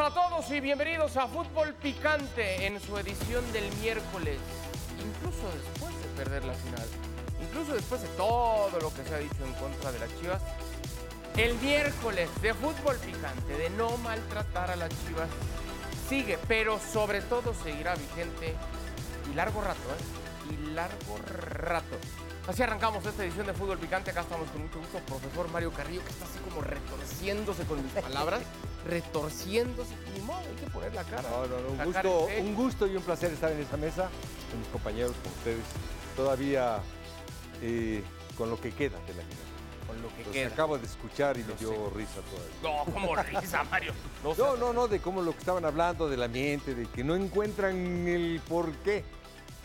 Para todos y bienvenidos a Fútbol Picante en su edición del miércoles. Incluso después de perder la final, incluso después de todo lo que se ha dicho en contra de las Chivas, el miércoles de Fútbol Picante, de no maltratar a las Chivas, sigue, pero sobre todo seguirá vigente y largo rato, ¿eh? Y largo rato. Así arrancamos esta edición de Fútbol Picante. Acá estamos con mucho gusto, profesor Mario Carrillo, que está así como retorciéndose con mis palabras. retorciéndose. Ni modo, hay que poner la cara. No, no, no, un gusto, un gusto y un placer estar en esta mesa con mis compañeros, con ustedes, todavía eh, con lo que queda de la final. Con lo que Los queda. acabo de escuchar y me dio sé. risa todavía. No, como risa, Mario. No, no, no, de cómo lo que estaban hablando, del ambiente, de que no encuentran el por qué.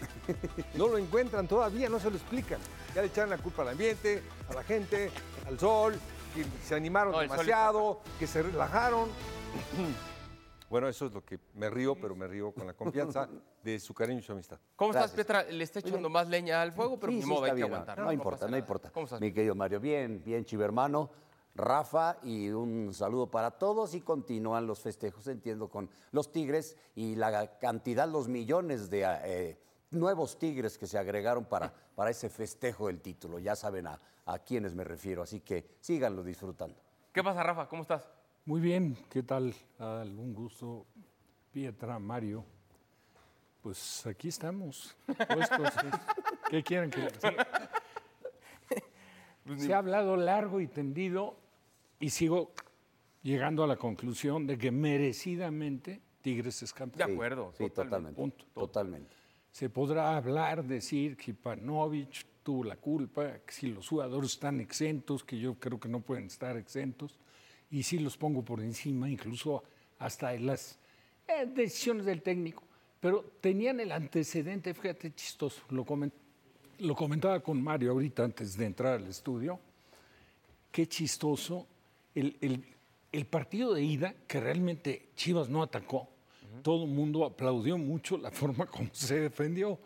No lo encuentran todavía, no se lo explican. Ya le echaron la culpa al ambiente, a la gente, al sol, que se animaron No, demasiado, que se relajaron. Bueno, eso es lo que me río, pero me río con la confianza de su cariño y su amistad. ¿Cómo estás. Petra? Le está echando más leña al fuego, pero Sí, ni modo, hay que aguantar. No, importa, no importa. ¿Cómo estás? Mi querido Mario, bien, bien, chivermano. Rafa, y un saludo para todos y continúan los festejos, entiendo, con los Tigres y la cantidad, los millones de eh, nuevos Tigres que se agregaron para, para ese festejo del título. Ya saben a, a quiénes me refiero, así que síganlo disfrutando. ¿Qué pasa, Rafa? ¿Cómo estás? Muy bien, ¿qué tal? Un gusto, Pietra, Mario. Pues aquí estamos, puestos. ¿Qué quieren que les diga? Se ha hablado largo y tendido y sigo llegando a la conclusión de que merecidamente Tigres es De campeón. acuerdo. Sí, totalmente. Punto. Totalmente. Se podrá hablar, decir que Ivanovic tuvo la culpa, que si los jugadores están exentos, que yo creo que no pueden estar exentos, y si los pongo por encima, incluso hasta en las eh, decisiones del técnico. Pero tenían el antecedente, fíjate, chistoso, lo, lo comentaba con Mario ahorita antes de entrar al estudio, qué chistoso el- el partido de ida, que realmente Chivas no atacó. Todo el mundo aplaudió mucho la forma como se defendió.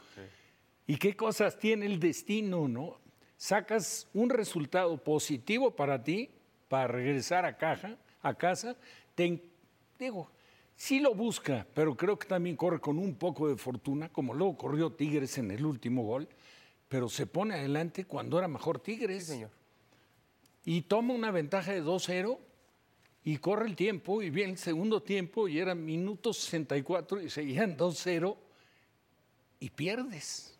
¿Y qué cosas tiene el destino, no? Sacas un resultado positivo para ti, para regresar a, caja, a casa. Te digo, sí lo busca, pero creo que también corre con un poco de fortuna, como luego corrió Tigres en el último gol, pero se pone adelante cuando era mejor Tigres Sí, señor. y toma una ventaja de 2-0 y corre el tiempo y viene el segundo tiempo y eran minutos 64 y seguían 2-0 y pierdes.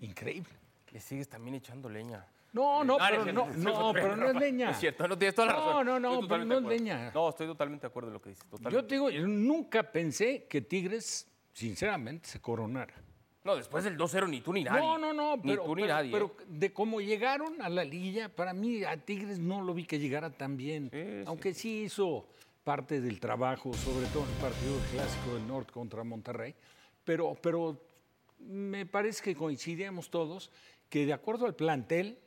Increíble. Le sigues también echando leña. No, no, pero no, no, pero no es leña. Es cierto, no tienes toda la No, razón. no, no, Estoy pero no es leña. No, estoy totalmente de acuerdo en lo que dices. Yo te digo, yo nunca pensé que Tigres, sinceramente, se coronara. No, después del 2-0 ni tú ni nadie. No, no, no, Ni pero, tú ni pero- nadie. pero ¿eh? de cómo llegaron a la liguilla, para mí a Tigres no lo vi que llegara tan bien. Sí. Aunque sí hizo parte del trabajo, sobre todo en el partido clásico del norte contra Monterrey. Pero, pero me parece que coincidíamos todos que de acuerdo al plantel,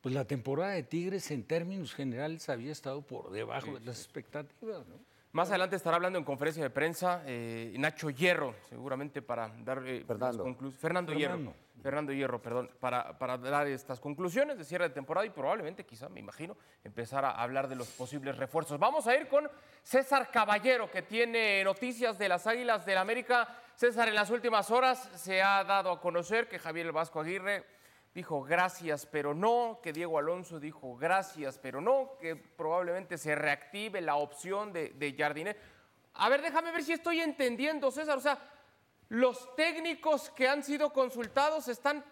pues la temporada de Tigres en términos generales había estado por debajo de las expectativas. ¿no? Más adelante estará hablando en conferencia de prensa eh, Nacho Hierro, seguramente para dar eh, Fernando. Fernando, Fernando. Hierro. Fernando Hierro, perdón, para, para dar estas conclusiones de cierre de temporada y probablemente, quizá, me imagino, empezar a hablar de los posibles refuerzos. Vamos a ir con César Caballero, que tiene noticias de las Águilas del América. César, en las últimas horas se ha dado a conocer que Javier Vasco Aguirre dijo gracias, pero no, que Diego Alonso dijo gracias, pero no, que probablemente se reactive la opción de, de Jardiné. A ver, déjame ver si estoy entendiendo, César. O sea, los técnicos que han sido consultados están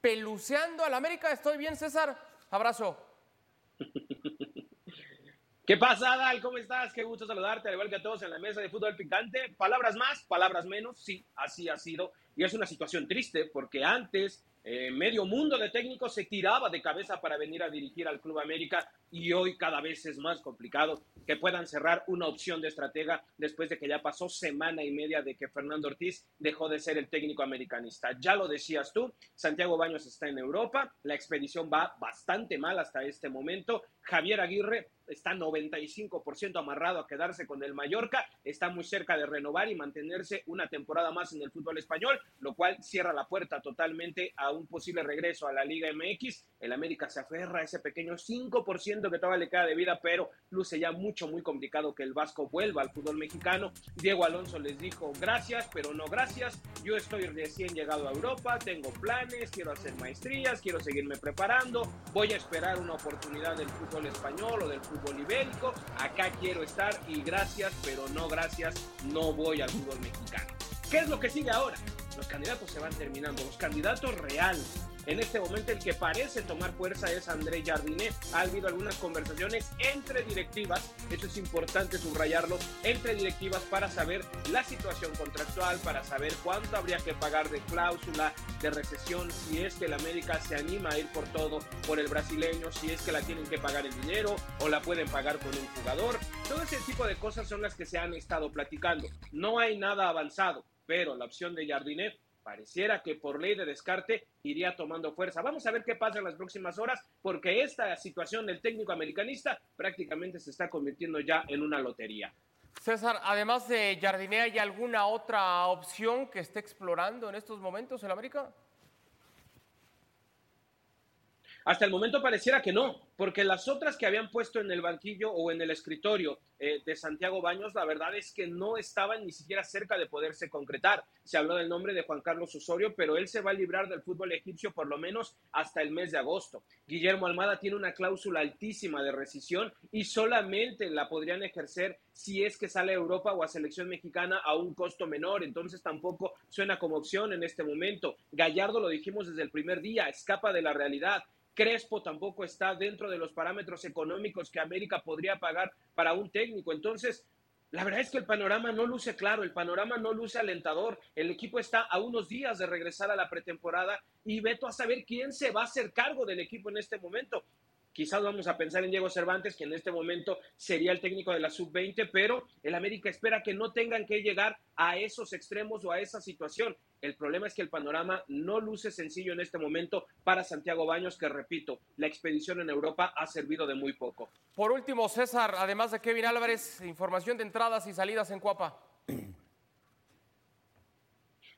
peluceando al América. ¿Estoy bien, César? Abrazo. ¿Qué pasa, Adal? ¿Cómo estás? Qué gusto saludarte, al igual que a todos en la mesa de fútbol picante. Palabras más, palabras menos, sí, así ha sido. Y es una situación triste porque antes eh, medio mundo de técnicos se tiraba de cabeza para venir a dirigir al Club América y hoy cada vez es más complicado que puedan cerrar una opción de estratega después de que ya pasó semana y media de que Fernando Ortiz dejó de ser el técnico americanista. Ya lo decías tú, Santiago Baños está en Europa, la expedición va bastante mal hasta este momento. Javier Aguirre está 95% amarrado a quedarse con el Mallorca, está muy cerca de renovar y mantenerse una temporada más en el fútbol español, lo cual cierra la puerta totalmente a un posible regreso a la Liga MX. El América se aferra a ese pequeño 5% que todavía le queda de vida, pero luce ya mucho, muy complicado que el Vasco vuelva al fútbol mexicano. Diego Alonso les dijo gracias, pero no gracias. Yo estoy recién llegado a Europa, tengo planes, quiero hacer maestrías, quiero seguirme preparando, voy a esperar una oportunidad del fútbol español o del fútbol fútbol ibérico, acá quiero estar y gracias, pero no gracias, no voy al fútbol mexicano. ¿Qué es lo que sigue ahora? Los candidatos se van terminando, los candidatos reales en este momento el que parece tomar fuerza es André Jardinet. Ha habido algunas conversaciones entre directivas, eso es importante subrayarlo, entre directivas para saber la situación contractual, para saber cuánto habría que pagar de cláusula de recesión, si es que la América se anima a ir por todo por el brasileño, si es que la tienen que pagar el dinero o la pueden pagar con un jugador. Todo ese tipo de cosas son las que se han estado platicando. No hay nada avanzado, pero la opción de Jardinet pareciera que por ley de descarte iría tomando fuerza. Vamos a ver qué pasa en las próximas horas, porque esta situación del técnico americanista prácticamente se está convirtiendo ya en una lotería. César, además de Jardiné, ¿hay alguna otra opción que esté explorando en estos momentos en América? Hasta el momento pareciera que no, porque las otras que habían puesto en el banquillo o en el escritorio eh, de Santiago Baños, la verdad es que no estaban ni siquiera cerca de poderse concretar. Se habló del nombre de Juan Carlos Osorio, pero él se va a librar del fútbol egipcio por lo menos hasta el mes de agosto. Guillermo Almada tiene una cláusula altísima de rescisión y solamente la podrían ejercer si es que sale a Europa o a selección mexicana a un costo menor, entonces tampoco suena como opción en este momento. Gallardo lo dijimos desde el primer día, escapa de la realidad. Crespo tampoco está dentro de los parámetros económicos que América podría pagar para un técnico. Entonces, la verdad es que el panorama no luce claro, el panorama no luce alentador. El equipo está a unos días de regresar a la pretemporada y veto a saber quién se va a hacer cargo del equipo en este momento. Quizás vamos a pensar en Diego Cervantes, que en este momento sería el técnico de la sub-20, pero el América espera que no tengan que llegar a esos extremos o a esa situación. El problema es que el panorama no luce sencillo en este momento para Santiago Baños, que repito, la expedición en Europa ha servido de muy poco. Por último, César, además de Kevin Álvarez, información de entradas y salidas en Cuapa.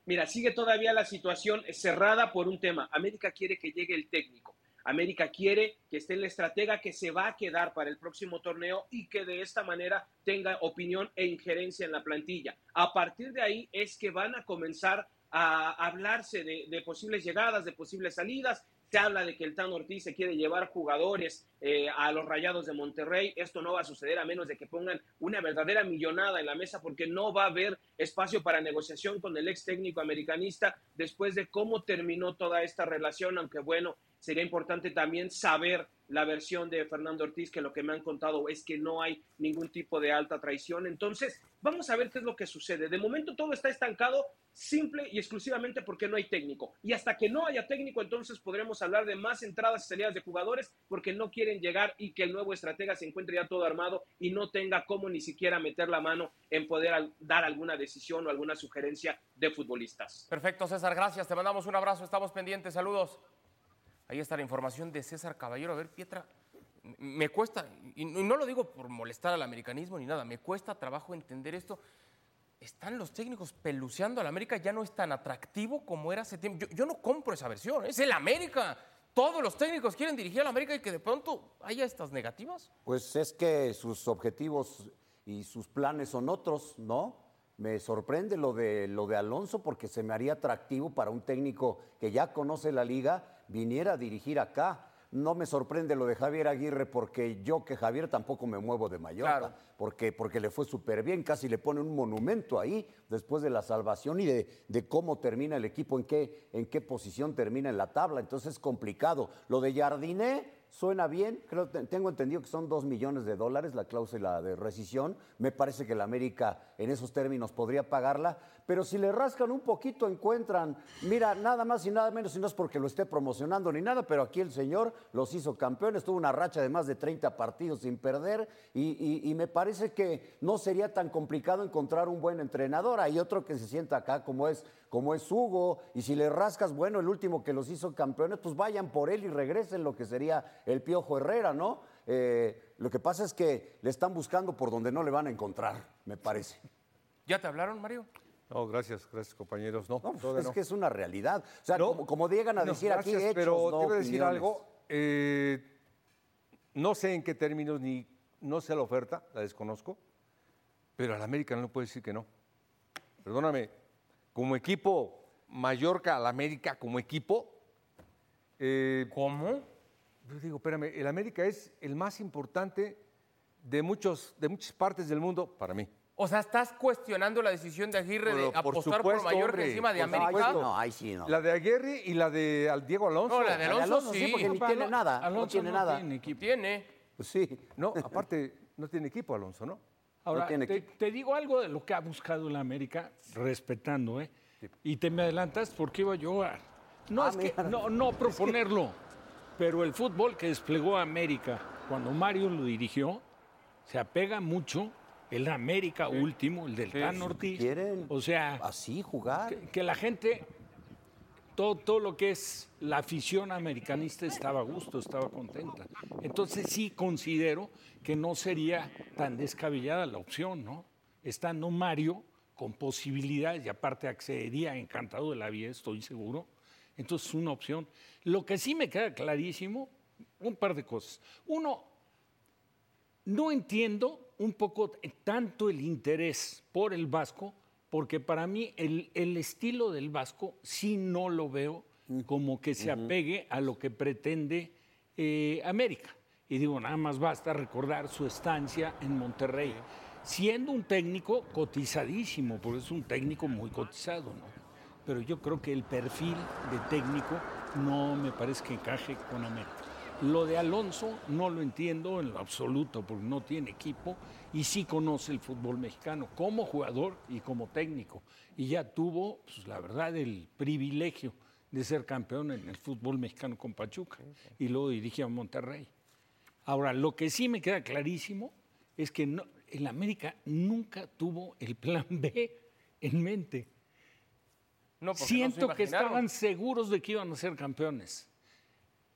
Mira, sigue todavía la situación cerrada por un tema. América quiere que llegue el técnico. América quiere que esté el estratega que se va a quedar para el próximo torneo y que de esta manera tenga opinión e injerencia en la plantilla. A partir de ahí es que van a comenzar a hablarse de, posibles llegadas, de posibles salidas. Se habla de que el Tan Ortiz se quiere llevar jugadores eh, a los Rayados de Monterrey. Esto no va a suceder a menos de que pongan una verdadera millonada en la mesa porque no va a haber espacio para negociación con el ex técnico americanista después de cómo terminó toda esta relación, aunque bueno, sería importante también saber la versión de Fernando Ortiz, que lo que me han contado es que no hay ningún tipo de alta traición. Entonces, vamos a ver qué es lo que sucede. De momento todo está estancado simple y exclusivamente porque no hay técnico. Y hasta que no haya técnico, entonces podremos hablar de más entradas y salidas de jugadores porque no quieren llegar y que el nuevo estratega se encuentre ya todo armado y no tenga cómo ni siquiera meter la mano en poder dar alguna decisión o alguna sugerencia de futbolistas. Perfecto, César, gracias. Te mandamos un abrazo, estamos pendientes. Saludos. Ahí está la información de César Caballero. A ver, Pietra, me cuesta, y no lo digo por molestar al americanismo ni nada, me cuesta trabajo entender esto. Están los técnicos peluceando al América, ya no es tan atractivo como era hace tiempo. Yo, no compro esa versión, es el América. Todos los técnicos quieren dirigir al América y que de pronto haya estas negativas. Pues es que sus objetivos y sus planes son otros, ¿no? Me sorprende lo de, lo de Alonso porque se me haría atractivo para un técnico que ya conoce la liga viniera a dirigir acá. No me sorprende lo de Javier Aguirre porque yo que Javier tampoco me muevo de Mallorca, porque, porque le fue súper bien, casi le pone un monumento ahí después de la salvación y de, de, cómo termina el equipo, en qué, en qué posición termina en la tabla. Entonces es complicado. Lo de Jardiné, suena bien. Creo, te- tengo entendido que son dos millones de dólares la cláusula de rescisión. Me parece que la América en esos términos podría pagarla. Pero si le rascan un poquito, encuentran, mira, nada más y nada menos, y no es porque lo esté promocionando ni nada, pero aquí el señor los hizo campeones, tuvo una racha de más de 30 partidos sin perder, y, me parece que no sería tan complicado encontrar un buen entrenador. Hay otro que se sienta acá como es, como es Hugo, y si le rascas, bueno, el último que los hizo campeones, pues vayan por él y regresen lo que sería el Piojo Herrera, ¿no? Eh, lo que pasa es que le están buscando por donde no le van a encontrar, me parece. ¿Ya te hablaron, Mario? No, gracias, gracias compañeros. No, No, pues, es no. que es una realidad. O sea, No, como, como llegan a no, decir aquí hechos, pero no te a decir algo. eh, no sé en qué términos ni no sé la oferta, la desconozco, pero al América no le puede decir que no. Perdóname, como equipo, Mallorca al América como equipo, eh, ¿Cómo? yo digo, espérame, el América es el más importante de, muchos, de muchas partes del mundo para mí. O sea, ¿estás cuestionando la decisión de Aguirre de Pero por apostar supuesto, por Mallorca hombre, encima de América? supuesto. No, ahí sí, no. La de Aguirre y la de al Diego Alonso. No, la de La de Alonso, Alonso sí. sí, porque ni tiene nada, no Alonso tiene nada. tiene equipo. Tiene. Pues sí. No, aparte, no tiene equipo Alonso, ¿no? Ahora, tiene te, equipo. te digo algo de lo que ha buscado la América, respetando, ¿eh? Y te me adelantas porque iba yo a... No, Ah, es que, no, no proponerlo, pero el fútbol que desplegó América cuando Mario lo dirigió, se apega mucho el América último, el del Tan Ortiz. quieren O sea, Así jugar. que, que la gente, todo, todo lo que es la afición americanista estaba a gusto, estaba contenta. Entonces sí considero que no sería tan descabellada la opción, ¿no? Estando Mario con posibilidades y aparte accedería encantado de la vida, estoy seguro. Entonces es una opción. Lo que sí me queda clarísimo, un par de cosas. Uno, no entiendo un poco tanto el interés por el vasco, porque para mí el, el estilo del vasco sí no lo veo como que se apegue a lo que pretende eh, América. Y digo, nada más basta recordar su estancia en Monterrey, siendo un técnico cotizadísimo, porque es un técnico muy cotizado, ¿no? Pero yo creo que el perfil de técnico no me parece que encaje con América. Lo de Alonso no lo entiendo en lo absoluto porque no tiene equipo y sí conoce el fútbol mexicano como jugador y como técnico. Y ya tuvo, pues, la verdad, el privilegio de ser campeón en el fútbol mexicano con Pachuca y luego dirigía a Monterrey. Ahora, lo que sí me queda clarísimo es que no, el América nunca tuvo el plan B en mente. No, Siento que estaban seguros de que iban a ser campeones.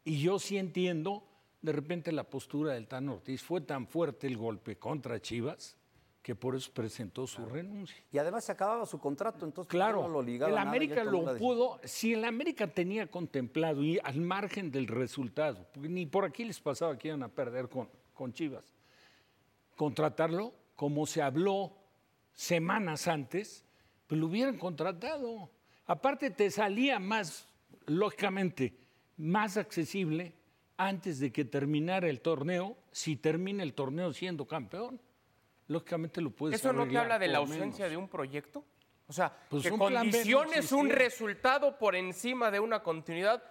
Y yo sí entiendo, de repente la postura del Tan Ortiz fue tan fuerte el golpe contra Chivas que por eso presentó su renuncia. Y además se acababa su contrato, entonces Claro, no lo ligaba el nada, América lo pudo, si el América tenía contemplado y al margen del resultado, ni por aquí les pasaba que iban a perder con, con Chivas, contratarlo como se habló semanas antes, pues lo hubieran contratado. Aparte te salía más, lógicamente, más accesible antes de que terminara el torneo, si termina el torneo siendo campeón. Lógicamente lo puedes ¿Eso no te habla de la ausencia menos. de un proyecto? O sea, Pues que un no condiciones un resultado por encima de una continuidad,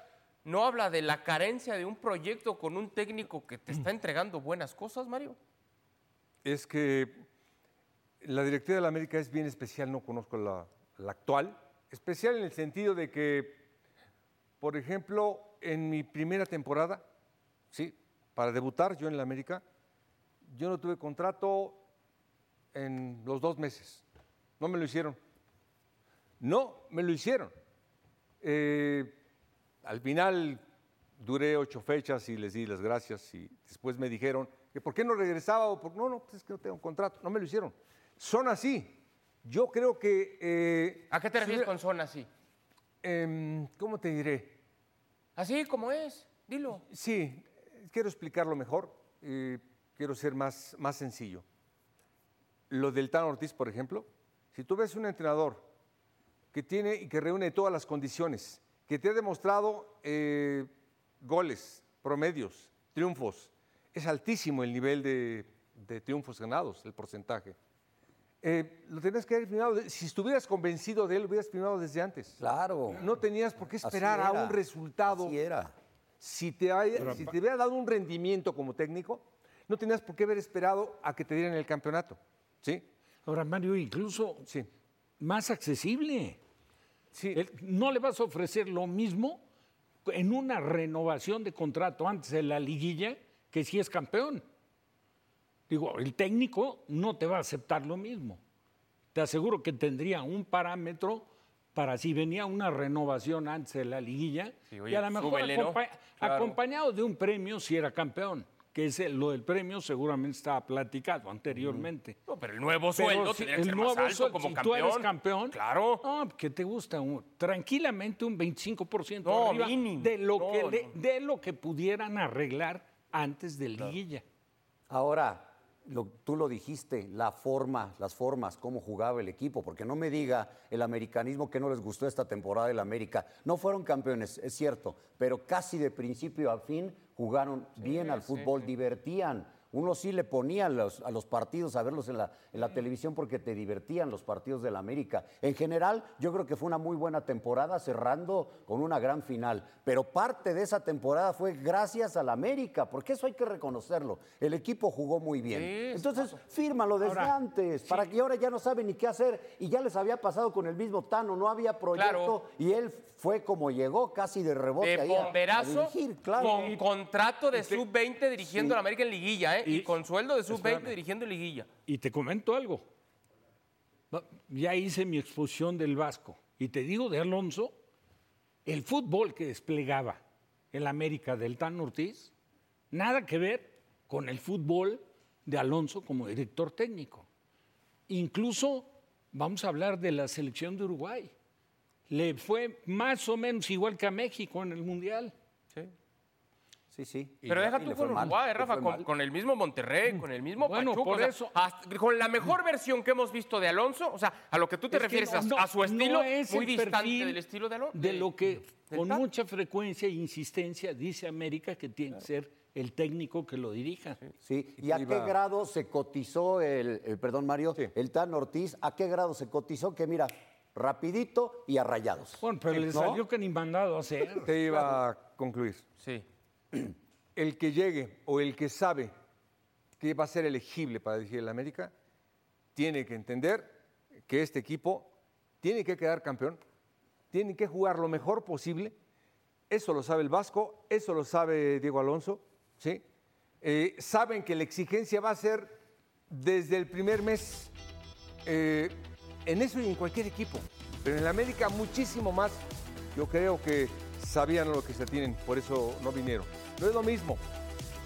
¿no habla de la carencia de un proyecto con un técnico que te está entregando buenas cosas, Mario? Es que la directiva de la América es bien especial, no conozco la, la actual. Especial en el sentido de que, por ejemplo, en mi primera temporada, sí, para debutar yo en la América, yo no tuve contrato en los dos meses. No me lo hicieron. No, me lo hicieron. Eh, al final duré ocho fechas y les di las gracias y después me dijeron que por qué no regresaba o por no, no, pues es que no tengo contrato. No me lo hicieron. Son así. Yo creo que... eh, ¿A qué te refieres con zona así? em, ¿Cómo te diré? Así como es, dilo. Sí, quiero explicarlo mejor. eh, quiero ser más, más sencillo. Lo del Tan Ortiz, por ejemplo, si tú ves un entrenador que tiene y que reúne todas las condiciones, que te ha demostrado eh, goles, promedios, triunfos, es altísimo el nivel de, de triunfos ganados, el porcentaje. Eh, lo tenías que haber firmado, si estuvieras convencido de él, lo hubieras firmado desde antes. Claro. No tenías por qué esperar a un resultado Así era. Si te, haya- si te hubiera dado un rendimiento como técnico, no tenías por qué haber esperado a que te dieran el campeonato. ¿Sí? Ahora, Mario, incluso Sí. más accesible. Sí. El- no le vas a ofrecer lo mismo en una renovación de contrato antes de la liguilla que si es campeón. Digo, el técnico no te va a aceptar lo mismo. Te aseguro que tendría un parámetro para si venía una renovación antes de la liguilla Sí, oye, y a lo mejor acompa- Claro. acompañado de un premio si era campeón, que ese, lo del premio seguramente estaba platicado anteriormente. No, pero el nuevo sueldo si que el ser nuevo más alto sueldo, como si campeón. tú eres campeón, Claro. no, ¿qué te gusta? Un- tranquilamente un 25% No, arriba mínimo. de lo No, que de lo que pudieran arreglar antes de liguilla. Ahora, lo- tú lo dijiste, la forma, las formas, cómo jugaba el equipo, porque no me diga el americanismo que no les gustó esta temporada del América. No fueron campeones, es cierto, pero casi de principio a fin jugaron bien al fútbol, divertían. Uno sí le ponía a los, a los partidos a verlos en la, en la televisión porque te divertían los partidos del América. En general, yo creo que fue una muy buena temporada, cerrando con una gran final. Pero parte de esa temporada fue gracias al América, porque eso hay que reconocerlo. El equipo jugó muy bien. Sí, Entonces, fírmalo desde Ahora, antes, para que ahora ya no saben ni qué hacer. Y ya les había pasado con el mismo Tano, no había proyecto. Claro. Y él fue como llegó, casi de rebote de ahí a- a dirigir, claro. con contrato de sub-20 dirigiendo Sí. a la América en liguilla, ¿eh? Y, Y- con sueldo de sub-20 Espérame. dirigiendo en liguilla. Y te comento algo. Ya hice mi exposición del Vasco. Y te digo de Alonso, el fútbol que desplegaba el América del Tan Ortiz, nada que ver con el fútbol de Alonso como director técnico. Incluso vamos a hablar de la selección de Uruguay. Le fue más o menos igual que a México en el Mundial. Sí, sí. Pero deja tú con Uruguay, Rafa, con, el mismo Monterrey, con el mismo Bueno, Pachuca. por o sea, eso- hasta- con la mejor versión que hemos visto de Alonso, o sea, a lo que tú te Es refieres, no- a- no- a, su no estilo, es muy distante del estilo de Alonso. De lo que con mucha frecuencia e insistencia dice América que tiene que ser el técnico que lo dirija. Sí, ¿y a qué grado se cotizó el, el- perdón Mario, Sí. el Tan Ortiz? ¿A qué grado se cotizó? Que mira, rapidito y a rayados. Bueno, pero le ¿No? salió que ni mandado a hacer. Te iba a concluir. Sí. El que llegue o el que sabe que va a ser elegible para dirigir el América, tiene que entender que este equipo tiene que quedar campeón, tiene que jugar lo mejor posible. Eso lo sabe el Vasco, eso lo sabe Diego Alonso, ¿sí? Eh, saben que la exigencia va a ser desde el primer mes eh, en eso y en cualquier equipo, pero en el América muchísimo más. Yo creo que sabían lo que se tienen, por eso no vinieron. No es lo mismo.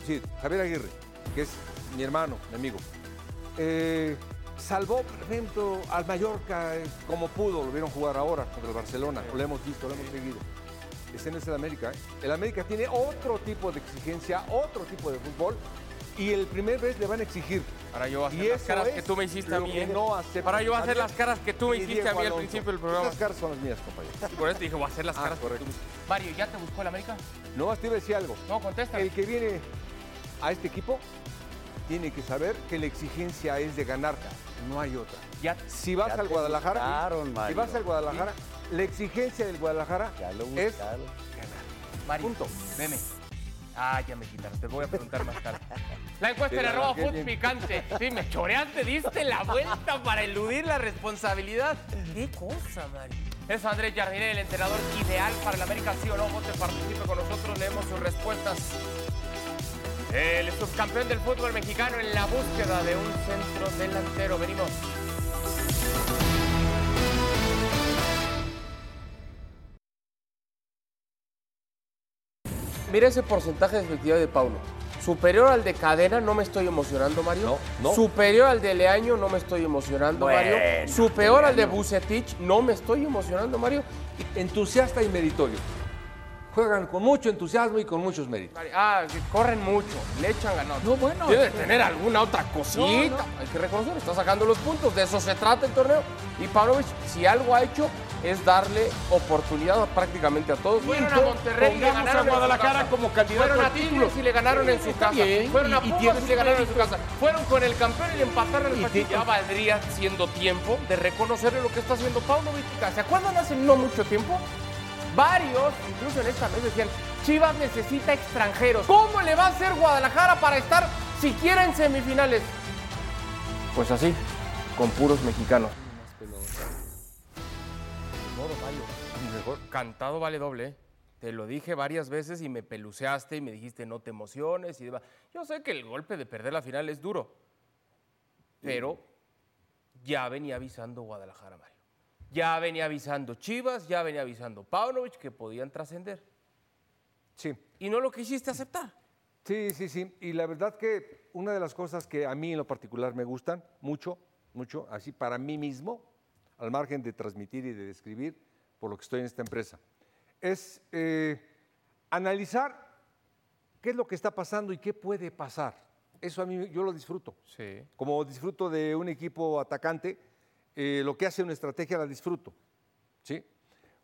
Sí, Javier Aguirre, que es mi hermano, mi amigo, eh, salvó, por ejemplo, al Mallorca eh, como pudo, lo vieron jugar ahora contra el Barcelona, lo hemos visto, lo hemos seguido. Ese no es el América. ¿eh? El América tiene otro tipo de exigencia, otro tipo de fútbol, y el primer vez le van a exigir. Ahora yo voy a hacer Y las caras es que tú me hiciste a mí. que ¿eh? no Ahora yo voy a hacer las caras que tú me hiciste Diego a mí al principio del programa. Esas caras son las mías, compañero. Y por eso te dije, voy a hacer las Ah, caras que correcto. tú me Mario, ¿ya te buscó el América? No, te iba a decir algo. No, contesta. El que viene a este equipo tiene que saber que la exigencia es de ganar, no hay otra. Ya, Si vas Ya al Guadalajara, buscaron, si vas al Guadalajara, la exigencia del Guadalajara Ya lo es buscaron. Mario, Punto. veme. Ah, ya me quitaron. Te voy a preguntar más tarde. La encuesta en la arroba Food. Picante. Sí, me choreaste, diste la vuelta para eludir la responsabilidad. ¿Qué cosa, Mario? Es Andrés Jardine, el entrenador ideal para el América, sí o no. Vote, participe con nosotros, leemos sus respuestas. El subcampeón del fútbol mexicano en la búsqueda de un centro delantero. Venimos. Mira ese porcentaje de efectividad de Paulo. Superior al de Cadena, no me estoy emocionando, Mario. No, no. Superior al de Leaño, no me estoy emocionando, Mario. Superior al de Bucetich, no me estoy emocionando, Mario. entusiasta y meritorio. Juegan con mucho entusiasmo y con muchos méritos. Mario, Ah, que corren mucho, le echan ganas. No, bueno, Debe tener alguna otra cosita. No, no. Hay que reconocer, está sacando los puntos. De eso se trata el torneo. Y Pavlovich, si algo ha hecho, es darle oportunidad a prácticamente a todos. Fueron a Monterrey y le ganaron a Guadalajara como candidato Fueron a. Tigres y le ganaron en su casa. Fueron a Pumas y le ganaron en su casa. Fueron con el campeón y le empataron el partido. ti- Ya valdría siendo tiempo de reconocerle lo que está haciendo Pavlovich. ¿Se acuerdan hace no mucho tiempo? Varios, incluso en esta mesa, decían, Chivas necesita extranjeros. ¿Cómo le va a hacer Guadalajara para estar siquiera en semifinales? Pues así, con puros mexicanos. Mejor cantado vale doble. ¿eh? Te lo dije varias veces y me peluceaste y me dijiste no te emociones y demás. Yo sé que el golpe de perder la final es duro, pero ya venía avisando Guadalajara, Mario. Ya venía avisando Chivas, ya venía avisando Paunovic que podían trascender. Sí. Y no lo quisiste aceptar. Sí, sí, sí. Y la verdad que una de las cosas que a mí en lo particular me gustan mucho, mucho, así para mí mismo, al margen de transmitir y de describir por lo que estoy en esta empresa, es eh, analizar qué es lo que está pasando y qué puede pasar. Eso a mí yo lo disfruto. Sí. Como disfruto de un equipo atacante, eh, lo que hace una estrategia la disfruto. ¿sí?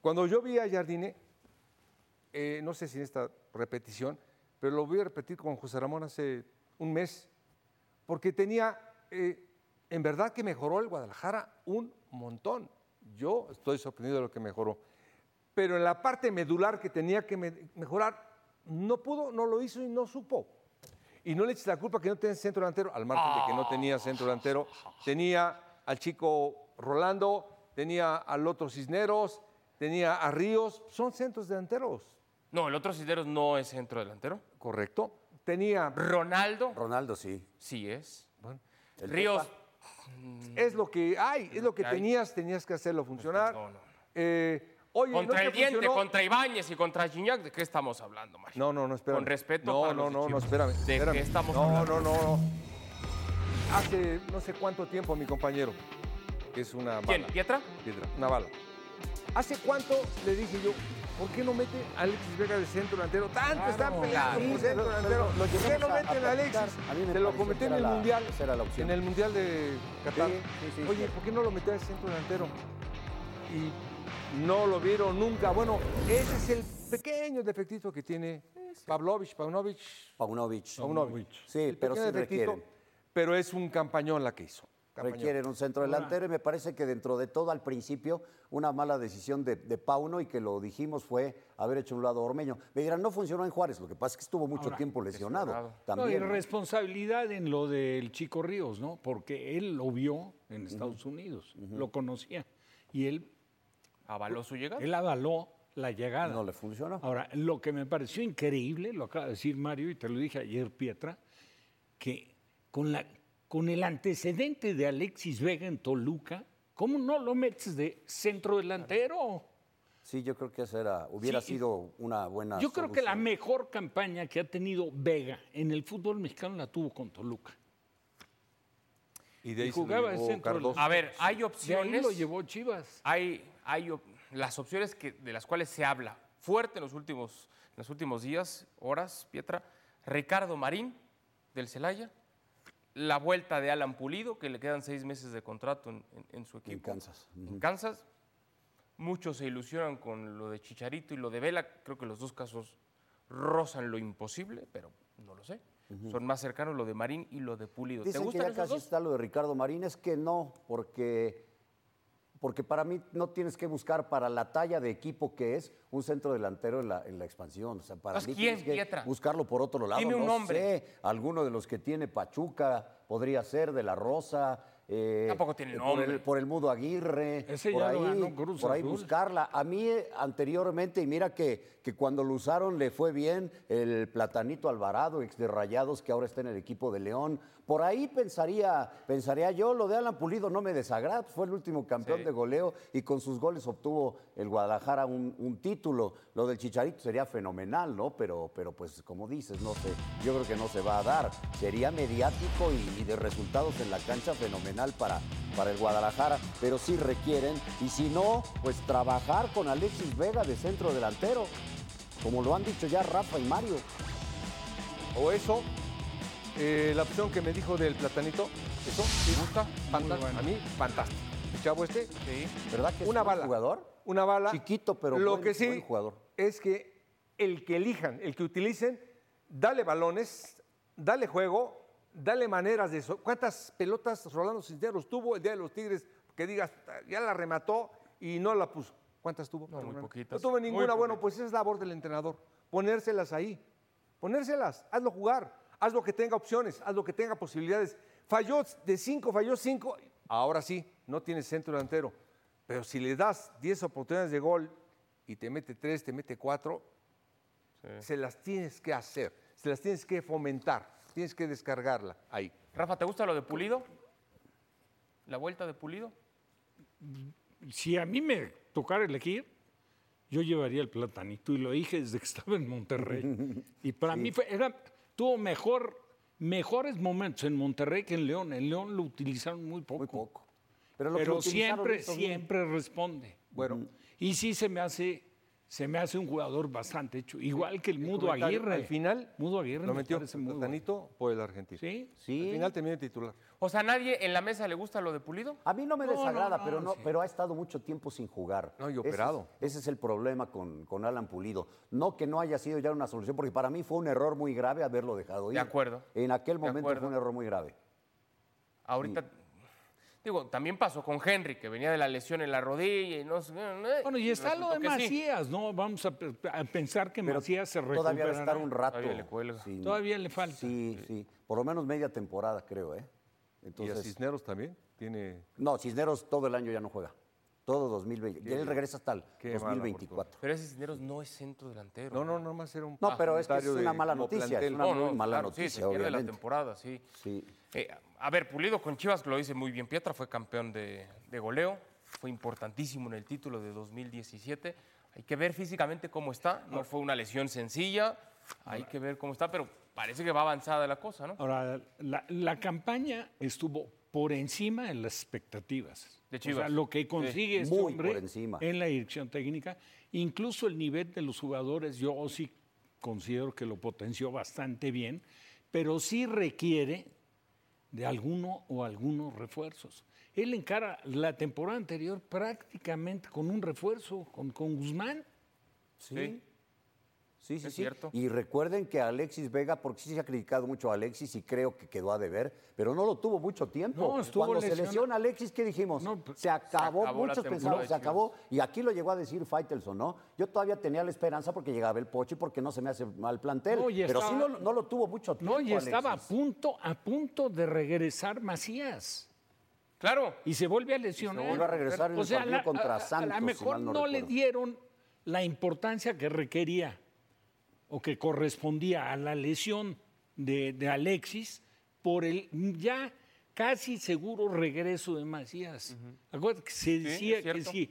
Cuando yo vi a Jardine, eh, no sé si en esta repetición, pero lo voy a repetir con José Ramón hace un mes, porque tenía, eh, en verdad que mejoró el Guadalajara un montón. Yo estoy sorprendido de lo que mejoró. Pero en la parte medular que tenía que me- mejorar, no pudo, no lo hizo y no supo. Y no le eches la culpa que no tenía centro delantero, al margen de que no tenía centro delantero. Tenía al chico Rolando, tenía al otro Cisneros, tenía a Ríos, son centros delanteros, No, el otro Cisneros no es centro delantero. ¿correcto? Tenía, Ronaldo Ronaldo sí. sí es. El Ríos. Pepa. Es lo que hay, es lo que tenías, tenías que hacerlo funcionar. No, no, no. Eh, oye, Contra ¿no el te diente, funcionó? contra Ibáñez y contra Gignac, ¿de qué estamos hablando, Mario? No, no, no, espérame. Con respeto No, para no, los no, no, espérame. ¿De espérame. qué estamos no, hablando? No, no, no. Hace no sé cuánto tiempo mi compañero, que es una ¿Quién? bala. ¿Pietra? Piedra, una bala. ¿Hace cuánto le dije yo, ¿por qué no mete a Alexis Vega de centro delantero? Tanto están peleando claro. por Sí, centro delantero. pero lo ¿Por qué no a- a meten a Alexis? A Se lo comenté en el la- Mundial. la. En el Mundial de Qatar. Sí, sí, sí, Oye, sí. ¿por qué no lo metió al centro delantero? Y no lo vieron nunca. Bueno, ese es el pequeño defectito que tiene Pavlovich, Paunovic. Paunovic. Paunovic. Sí, El pero sí requieren. Pero es un campañón la que hizo. Campañón. Requieren un centro delantero y me parece que dentro de todo al principio una mala decisión de, de Pauno y que lo dijimos fue haber hecho un lado Ormeño. Me dirán, no funcionó en Juárez, lo que pasa es que estuvo mucho Ahora, tiempo lesionado. lesionado. No, y También. ¿no? responsabilidad en lo del Chico Ríos, ¿no? Porque él lo vio en Estados Unidos, lo conocía. Y él, Avaló su llegada. él avaló la llegada. No le funcionó. Ahora, lo que me pareció increíble, lo acaba de decir Mario, y te lo dije ayer, Pietra, que con, la, con el antecedente de Alexis Vega en Toluca, ¿cómo no lo metes de centro delantero? Sí, yo creo que esa era, hubiera Sí, sido una buena. Yo creo que la mejor campaña que ha tenido Vega en el fútbol mexicano la tuvo con Toluca. Y de ahí Y se lo jugaba llevó centro Cardoso. A ver, hay De ahí opciones. lo llevó Chivas. hay, hay op- las opciones que, de las cuales se habla fuerte en los últimos, en los últimos días, horas, Pietra. Ricardo Marín, del Celaya. La vuelta de Alan Pulido, que le quedan seis meses de contrato en, en- en su equipo. En Kansas. En Kansas. Muchos se ilusionan con lo de Chicharito y lo de Vela. Creo que los dos casos rozan lo imposible, pero no lo sé. Son más cercanos lo de Marín y lo de Pulido. ¿Te Dicen que gustan ya esos casi dos? está lo de Ricardo Marín, es que no, porque, porque para mí no tienes que buscar para la talla de equipo que es un centro delantero en la, en la expansión. O sea, para Pues, mí ¿quién, tienes que Pietra? buscarlo por otro lado. Dime un no nombre. sé, alguno de los que tiene Pachuca, podría ser de la Rosa. Eh, Tampoco tiene eh, por nombre. el, por el Mudo Aguirre. Ese por ya ahí, lo ganó Cruz por ahí Azul. buscarla. A mí eh, anteriormente, y mira que, que cuando lo usaron le fue bien el Platanito Alvarado, ex de Rayados, que ahora está en el equipo de León. Por ahí pensaría, pensaría yo, lo de Alan Pulido no me desagrada, fue el último campeón Sí. de goleo y con sus goles obtuvo el Guadalajara un, un título. Lo del Chicharito sería fenomenal, ¿no? Pero, pero pues como dices, no sé, yo creo que no se va a dar. Sería mediático y, y de resultados en la cancha fenomenal para, para el Guadalajara, pero sí requieren, y si no, pues trabajar con Alexis Vega de centro delantero, como lo han dicho ya Rafa y Mario. O eso, eh, la opción que me dijo del platanito, eso, sí, gusta, fantástico. A mí, fantástico. El chavo este, Sí. ¿Verdad que es una un buen bala. jugador? Una bala. Chiquito, pero Lo buen- que sí buen jugador. es que el que elijan, el que utilicen, dale balones, dale juego, dale maneras de eso. ¿Cuántas pelotas Rolando Cisneros tuvo el día de los Tigres que digas, ya la remató y no la puso? ¿Cuántas tuvo? No, muy poquitas. No tuvo ninguna. Bueno, pues esa es labor del entrenador. Ponérselas ahí. Ponérselas. Hazlo jugar. Hazlo que tenga opciones. Hazlo que tenga posibilidades. Falló de cinco, falló cinco. Ahora sí, no tiene centro delantero. Pero si le das 10 oportunidades de gol y te mete tres, te mete cuatro, se las tienes que hacer. Se las tienes que fomentar. Tienes que descargarla ahí. Rafa, ¿te gusta lo de Pulido? ¿La vuelta de Pulido? Si a mí me tocara elegir, yo llevaría el platanito y lo dije desde que estaba en Monterrey. Y para mí fue, era, tuvo mejor, mejores momentos en Monterrey que en León. En León lo utilizaron muy poco. Muy poco. Pero, lo siempre, bien. siempre responde. Bueno, Y sí se me hace, se me hace un jugador bastante hecho. Igual que el Mudo Aguirre. Al final, Mudo Aguirre lo me metió bueno. Por el argentino. Sí. Sí. Al final termina de titular. O sea, ¿a nadie en la mesa le gusta lo de Pulido? A mí no me No, desagrada, no, pero, no, sí. pero ha estado mucho tiempo sin jugar. No, y Ese es- operado. Ese es, el problema con, con Alan Pulido. No que no haya sido ya una solución, porque para mí fue un error muy grave haberlo dejado ir. De acuerdo. En aquel momento fue un error muy grave. Ahorita, digo, también pasó con Henry, que venía de la lesión en la rodilla y no sé. Bueno, y está lo de que sí. Macías, ¿no? Vamos a, pe- a pensar que Pero Macías se todavía va a estar un rato. Todavía le cuelga. sin- Todavía le falta. Sí, sí. Por lo menos media temporada, creo, ¿eh? y a Entonces, Cisneros también tiene. no, Cisneros todo el año ya no juega. Todo 2020. Y él regresa hasta el qué mala 2024. Pero ese Cisneros no es centro delantero. No, no, nomás era un. No, pero es que es una mala como noticia. Es plantel. una No, muy no, mala claro, sí, noticia, se pierde la obviamente. temporada, sí. Sí. Eh, a ver, Pulido con Chivas lo dice muy bien. Pietra fue campeón de, de goleo, fue importantísimo en el título de 2017. Hay que ver físicamente cómo está. No fue una lesión sencilla. Hay que ver cómo está, pero parece que va avanzada la cosa, ¿no? Ahora, la, la campaña estuvo por encima de las expectativas. De O sea, Chivas. lo que consigue este Muy hombre por encima. en la dirección técnica, incluso el nivel de los jugadores, yo sí considero que lo potenció bastante bien, pero sí requiere de alguno o algunos refuerzos. Él encara la temporada anterior prácticamente con un refuerzo, con, con Guzmán. Sí. Sí, sí, Es sí. cierto. Y recuerden que Alexis Vega, porque sí se ha criticado mucho a Alexis y creo que quedó a deber, pero no lo tuvo mucho tiempo. No, estuvo Cuando se lesiona Alexis, ¿qué dijimos? No, se acabó, acabó la muchos pensaron, se acabó. Y aquí lo llegó a decir Faitelson, ¿no? Yo todavía tenía la esperanza porque llegaba el Pocho y porque no se me hace mal plantel. No, y pero sí no, no lo tuvo mucho tiempo. No, y estaba a punto, a punto de regresar Macías. Claro. y se vuelve a lesionar. vuelve a regresar en el partido contra Santos, A, lo mejor mal no no, le dieron la importancia que requería o que correspondía a la lesión de, de Alexis por el ya casi seguro regreso de Macías. Acuérdate que se decía es que si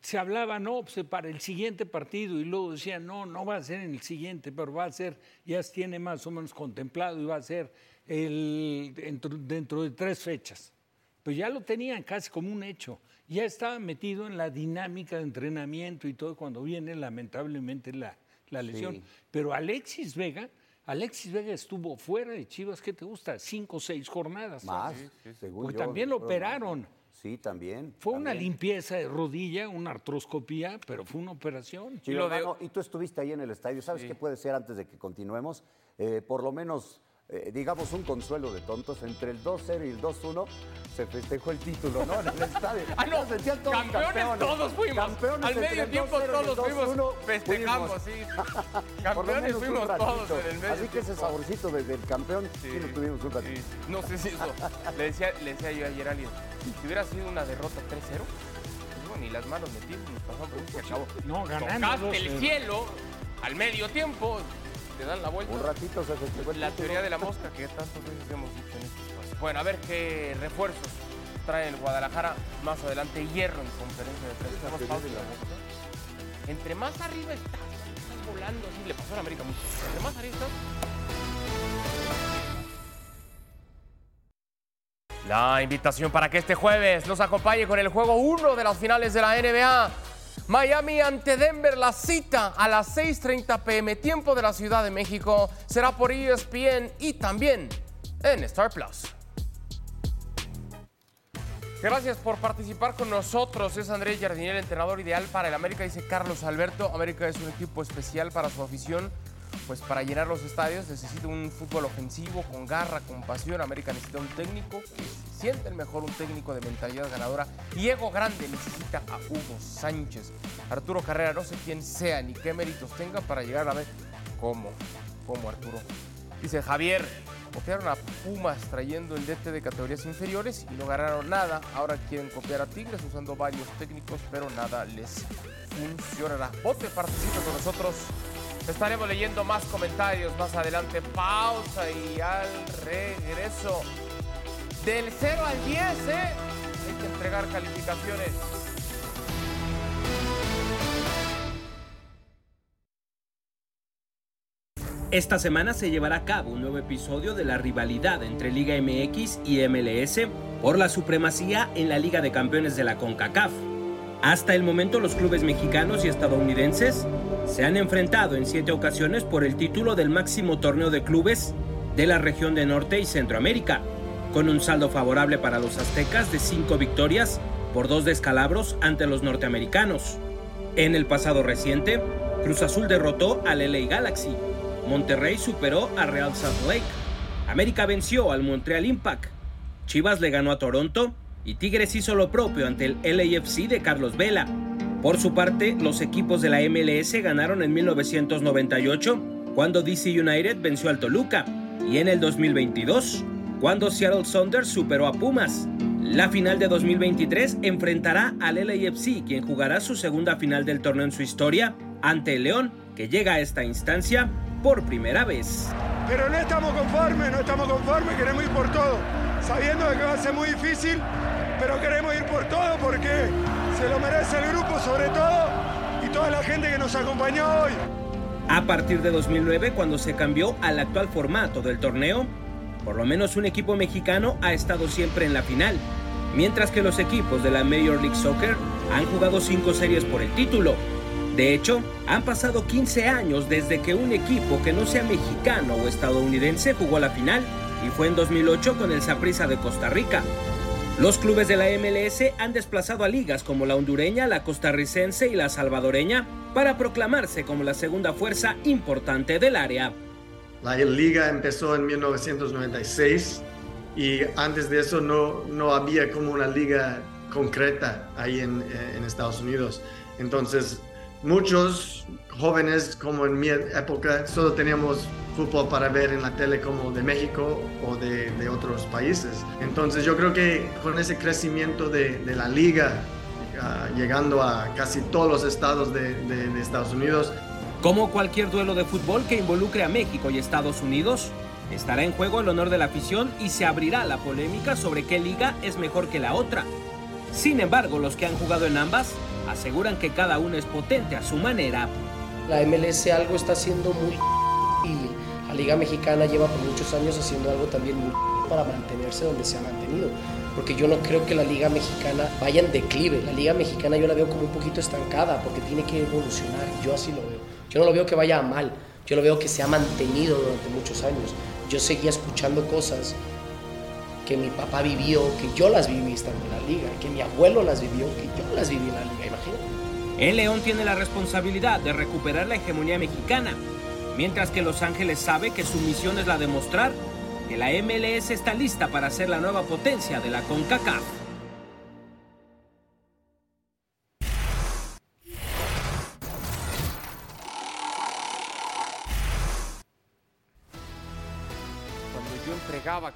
se hablaba, no, pues para el siguiente partido, y luego decían, no, no va a ser en el siguiente, pero va a ser, ya se tiene más o menos contemplado y va a ser el, dentro, dentro de tres fechas. Pues ya lo tenían casi como un hecho. Ya estaba metido en la dinámica de entrenamiento y todo cuando viene lamentablemente la, la lesión. Sí. Pero Alexis Vega, Alexis Vega estuvo fuera de Chivas, ¿qué te gusta? Cinco o seis jornadas. Más, según Porque yo, también lo operaron. Sí, también. Fue una limpieza de rodilla, una artroscopía, pero fue una operación. Sí, Y lo de- hermano, y tú estuviste ahí en el estadio. ¿Sabes qué puede ser antes de que continuemos? Eh, por lo menos, eh, digamos, un consuelo de tontos. Entre el 2-0 y el 2-1 se festejó el título, ¿no? En el estadio. Ah, no, Se sentían todos campeones, todos fuimos. Campeones Al medio el tiempo 2-0 y el todos fuimos, 2-1 festejamos, fuimos. sí. Campeones fuimos todos en el medio Así que ese saborcito de- del campeón sí, lo tuvimos un ratito. Sí, No sé si eso. Le decía, le decía yo ayer a alguien, si hubiera sido una derrota 3-0, pues ni las manos metidas, nos pasamos por un se acabó. No, ganando Tocaste el 2-0. cielo al medio tiempo, te dan la vuelta. Un ratito se festejó La teoría de la mosca que tantas veces hemos dicho en este espacio. Bueno, a ver qué refuerzos trae el Guadalajara más adelante. Hierro en conferencia de prensa. La- Entre más arriba estás, estás volando así. Le pasó a la América mucho. Entre más arriba estás. La invitación para que este jueves nos acompañe con el juego 1 de las finales de la NBA. Miami ante Denver, la cita a las 6.30 pm, tiempo de la Ciudad de México, será por ESPN y también en Star Plus. Gracias por participar con nosotros. Es Andrés Jardinel, entrenador ideal para el América, dice Carlos Alberto. América es un equipo especial para su afición pues para llenar los estadios necesita un fútbol ofensivo, con garra, con pasión. América necesita un técnico que siente el mejor, un técnico de mentalidad ganadora. Diego Grande necesita a Hugo Sánchez. Arturo Carrera, no sé quién sea ni qué méritos tenga para llegar a ver cómo, cómo Arturo. Dice Javier, copiaron a Pumas trayendo el DT de categorías inferiores y no ganaron nada. Ahora quieren copiar a Tigres usando varios técnicos, pero nada les funcionará. Vote, participe con nosotros. Estaremos leyendo más comentarios más adelante. Pausa y al regreso. Del 0 al 10, ¿eh? Hay que entregar calificaciones. Esta semana se llevará a cabo un nuevo episodio de la rivalidad entre Liga MX y MLS por la supremacía en la Liga de Campeones de la CONCACAF. Hasta el momento los clubes mexicanos y estadounidenses se han enfrentado en siete ocasiones por el título del máximo torneo de clubes de la región de Norte y Centroamérica, con un saldo favorable para los aztecas de cinco victorias por dos descalabros ante los norteamericanos. En el pasado reciente, Cruz Azul derrotó al LA Galaxy Monterrey superó a Real Salt Lake. América venció al Montreal Impact. Chivas le ganó a Toronto y Tigres hizo lo propio ante el LAFC de Carlos Vela. Por su parte, los equipos de la MLS ganaron en 1998 cuando DC United venció al Toluca y en el 2022 cuando Seattle Saunders superó a Pumas. La final de 2023 enfrentará al LAFC, quien jugará su segunda final del torneo en su historia ante el León, que llega a esta instancia por primera vez. Pero no estamos conformes, no estamos conformes, queremos ir por todo, sabiendo que va a ser muy difícil, pero queremos ir por todo porque se lo merece el grupo sobre todo y toda la gente que nos acompañó hoy. A partir de 2009, cuando se cambió al actual formato del torneo, por lo menos un equipo mexicano ha estado siempre en la final, mientras que los equipos de la Major League Soccer han jugado cinco series por el título, de hecho, han pasado 15 años desde que un equipo que no sea mexicano o estadounidense jugó la final y fue en 2008 con el Saprissa de Costa Rica. Los clubes de la MLS han desplazado a ligas como la hondureña, la costarricense y la salvadoreña para proclamarse como la segunda fuerza importante del área. La liga empezó en 1996 y antes de eso no, no había como una liga concreta ahí en, en Estados Unidos. Entonces muchos jóvenes, como en mi época, solo teníamos fútbol para ver en la tele como de México o de, otros países. Entonces yo creo que con ese crecimiento de, la liga, ah, llegando a casi todos los estados de, de Estados Unidos. Como cualquier duelo de fútbol que involucre a México y Estados Unidos, estará en juego el honor de la afición y se abrirá la polémica sobre qué liga es mejor que la otra. Sin embargo, los que han jugado en ambas aseguran que cada uno es potente a su manera. La MLS algo está haciendo muy y la Liga Mexicana lleva por muchos años haciendo algo también muy para mantenerse donde se ha mantenido. Porque yo no creo que la Liga Mexicana vaya en declive. La Liga Mexicana yo la veo como un poquito estancada porque tiene que evolucionar. Yo así lo veo. Yo no lo veo que vaya mal. Yo lo veo que se ha mantenido durante muchos años. Yo seguía escuchando cosas que mi papá vivió, que yo las viví estando en la liga, que mi abuelo las vivió, que yo las viví en la liga, imagínate. El León tiene la responsabilidad de recuperar la hegemonía mexicana, mientras que Los Ángeles sabe que su misión es la de mostrar que la MLS está lista para ser la nueva potencia de la CONCACAF.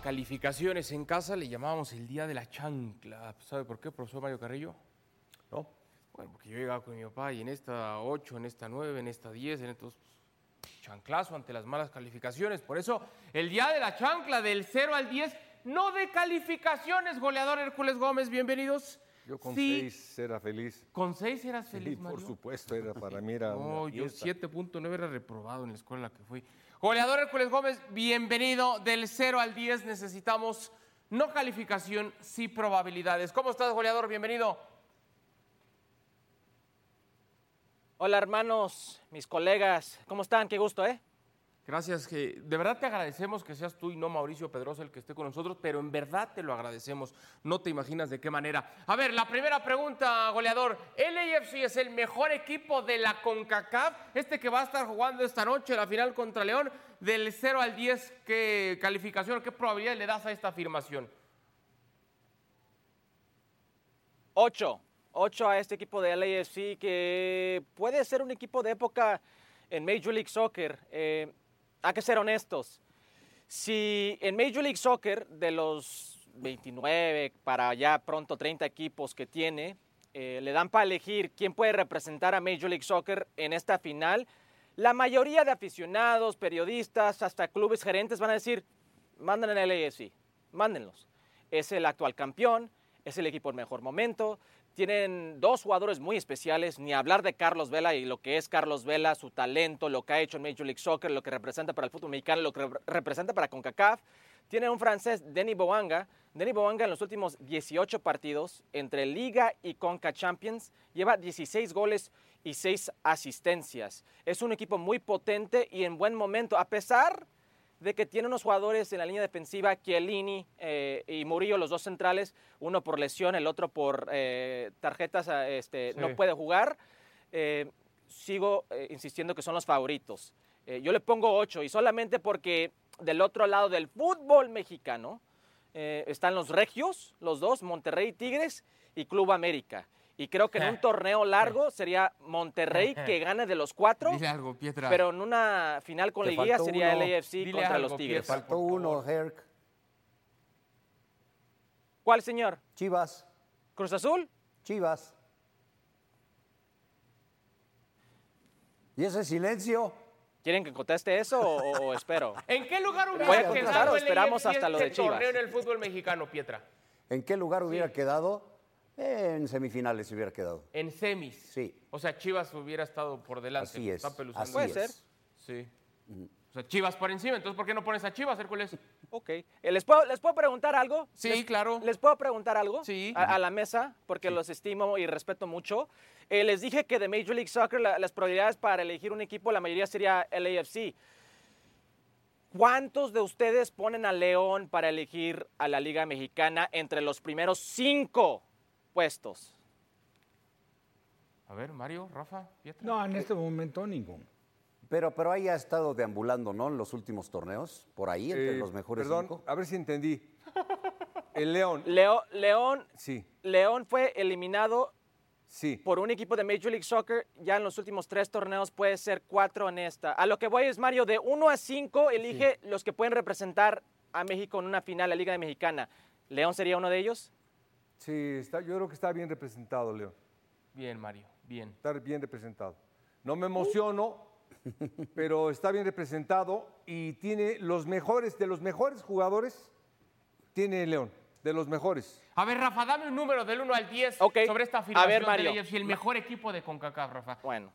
Calificaciones en casa, le llamábamos el día de la chancla. ¿Sabe por qué, profesor Mario Carrillo? No. Bueno, porque yo llegaba con mi papá y en esta 8, en esta 9, en esta 10, en estos chanclazo ante las malas calificaciones. Por eso, el día de la chancla del 0 al 10, no de calificaciones, goleador Hércules Gómez, bienvenidos. Yo con 6 era feliz. ¿Con 6 eras feliz, sí, por supuesto, era para mí era No, yo 7.9 era reprobado en la escuela en la que fui. Goleador Hércules Gómez, bienvenido. Del 0 al 10 necesitamos no calificación, sí probabilidades. ¿Cómo estás, goleador? Bienvenido. Hola, hermanos, mis colegas. ¿Cómo están? Qué gusto, ¿eh? Gracias, de verdad te agradecemos que seas tú y no Mauricio Pedrosa el que esté con nosotros, pero en verdad te lo agradecemos. No te imaginas de qué manera. A ver, la primera pregunta, goleador. ¿El AFC es el mejor equipo de la CONCACAF? Este que va a estar jugando esta noche la final contra León, del 0 al 10, ¿qué calificación, qué probabilidad le das a esta afirmación? 8. 8 a este equipo de LAFC que puede ser un equipo de época en Major League Soccer. Eh, hay que ser honestos. Si en Major League Soccer, de los 29 para ya pronto 30 equipos que tiene, eh, le dan para elegir quién puede representar a Major League Soccer en esta final, la mayoría de aficionados, periodistas, hasta clubes gerentes van a decir, manden el LAFC, mándenlos. Es el actual campeón, es el equipo en mejor momento, tienen dos jugadores muy especiales, ni hablar de Carlos Vela y lo que es Carlos Vela, su talento, lo que ha hecho en Major League Soccer, lo que representa para el fútbol mexicano, lo que representa para CONCACAF. Tienen un francés, Denis Boanga. Denis Boanga en los últimos 18 partidos entre Liga y Conca Champions lleva 16 goles y 6 asistencias. Es un equipo muy potente y en buen momento, a pesar de que tiene unos jugadores en la línea defensiva, Chiellini eh, y Murillo, los dos centrales, uno por lesión, el otro por eh, tarjetas, este, no puede jugar. Eh, sigo insistiendo que son los favoritos. yo le pongo ocho y solamente porque del otro lado del fútbol mexicano están los Regios, los dos, Monterrey Tigres y Club América. Y creo que en un torneo largo sería Monterrey que gane de los cuatro. Dile algo, Pietra. Pero en una final con Te Liguilla faltó sería uno. el AFC Dile contra algo, los Tigres. Pietra. Faltó uno, Herc. ¿Cuál, señor? Chivas. ¿Cruz Azul? Chivas. ¿Y ese silencio? ¿Quieren que conteste eso o, o espero? ¿En qué lugar ¿Voy a hubiera quedado o el esperamos AFC hasta lo de este torneo Chivas? en el fútbol mexicano, Pietra? ¿En qué lugar hubiera quedado? En semifinales hubiera quedado. En semis. Sí. O sea, Chivas hubiera estado por delante. Así es, Está peluznando. así Puede es. ser. Sí. O sea, Chivas por encima. Entonces, ¿por qué no pones a Chivas, Hércules? Ok. Eh, ¿Les puedo, ¿Les puedo preguntar algo? Sí, ¿Les- claro. ¿Les puedo preguntar algo? Sí. A, a la mesa, porque los estimo y respeto mucho. Eh, les dije que de Major League Soccer la- las probabilidades para elegir un equipo, la mayoría sería LAFC. ¿Cuántos de ustedes ponen a León para elegir a la Liga Mexicana entre los primeros cinco puestos? A ver, Mario, Rafa, Pietra. No, en este momento ninguno. Pero, pero ahí ha estado deambulando, ¿no? En los últimos torneos, por ahí, entre Eh, los mejores Perdón, cinco. a ver si entendí. El León. Leo- León, Sí, León fue eliminado sí. por un equipo de Major League Soccer, ya en los últimos tres torneos puede ser cuatro en esta. A lo que voy es, Mario, de 1 a 5 elige los que pueden representar a México en una final, la Liga Mexicana. ¿León sería uno de ellos? Sí, está, yo creo que está bien representado, León. Bien, Mario, bien. Está bien representado. No me emociono, pero está bien representado y tiene los mejores, de los mejores jugadores, tiene León, de los mejores. A ver, Rafa, dame un número del 1 al 10 Ok. sobre esta A afirmación ver, Mario. del AFC, el mejor equipo de CONCACAF, Rafa. Bueno,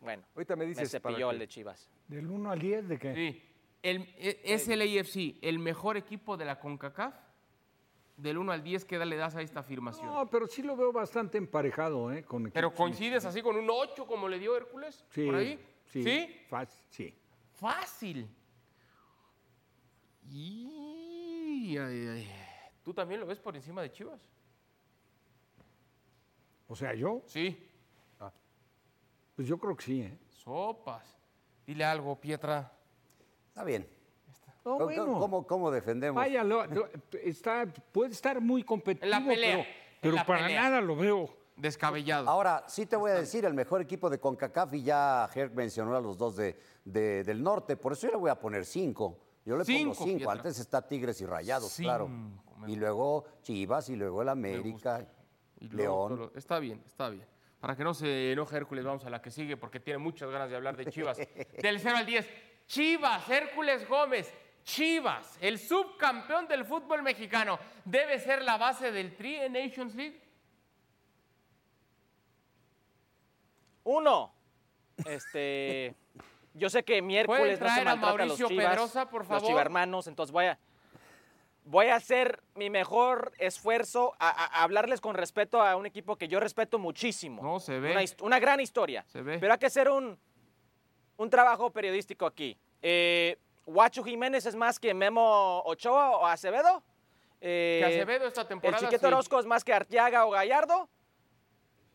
bueno. Ahorita me Me dices para cepilló qué. el de Chivas. ¿Del 1 al 10 de qué? Sí. El- e- ¿Es el AFC el mejor equipo de la CONCACAF? Del 1 al 10, ¿qué le das a esta afirmación? No, pero sí lo veo bastante emparejado, ¿eh? Con Pero coincides así con un 8 como le dio Hércules, Sí, por ahí. Sí. ¿Sí? fácil, sí. Fácil. Y, ay, ay. ¿Tú también lo ves por encima de Chivas? O sea, yo, Sí. pues yo creo que sí, ¿eh? Sopas. Dile algo, Pietra. Está bien. No, ¿Cómo, bueno. cómo- cómo defendemos? Vaya, lo- lo- está, puede estar muy competitivo, En la pelea, pero, en pero la para pelea. nada lo veo. Descabellado. Ahora, sí te voy a decir, el mejor equipo de CONCACAF, y ya Herc mencionó a los dos de, de- del norte, por eso yo le voy a poner cinco. Yo le Cinco, pongo cinco. Pietra. Antes está Tigres y Rayados, Cinco, claro. Y luego Chivas, y luego el América, Y luego León. Está bien, está bien. Para que no se enoje Hércules, vamos a la que sigue porque tiene muchas ganas de hablar de Chivas. Del 0 al 10. Chivas, Hércules Gómez. Chivas, el subcampeón del fútbol mexicano, debe ser la base del Tri en Nations League. Uno. Este. Yo sé que miércoles no se a maltrata a los Mauricio chivas, Pedrosa, por los favor? chivermanos, entonces voy a voy a hacer mi mejor esfuerzo a, a- a hablarles con respeto a un equipo que yo respeto muchísimo. No, se ve. Una gran historia. Se ve. Pero hay que hacer un, un trabajo periodístico aquí. Eh, ¿Guacho Jiménez es más que Memo Ochoa o Acevedo? Eh, Que Acevedo esta temporada, ¿El Chiquito sí. Orozco es más que Arteaga o Gallardo?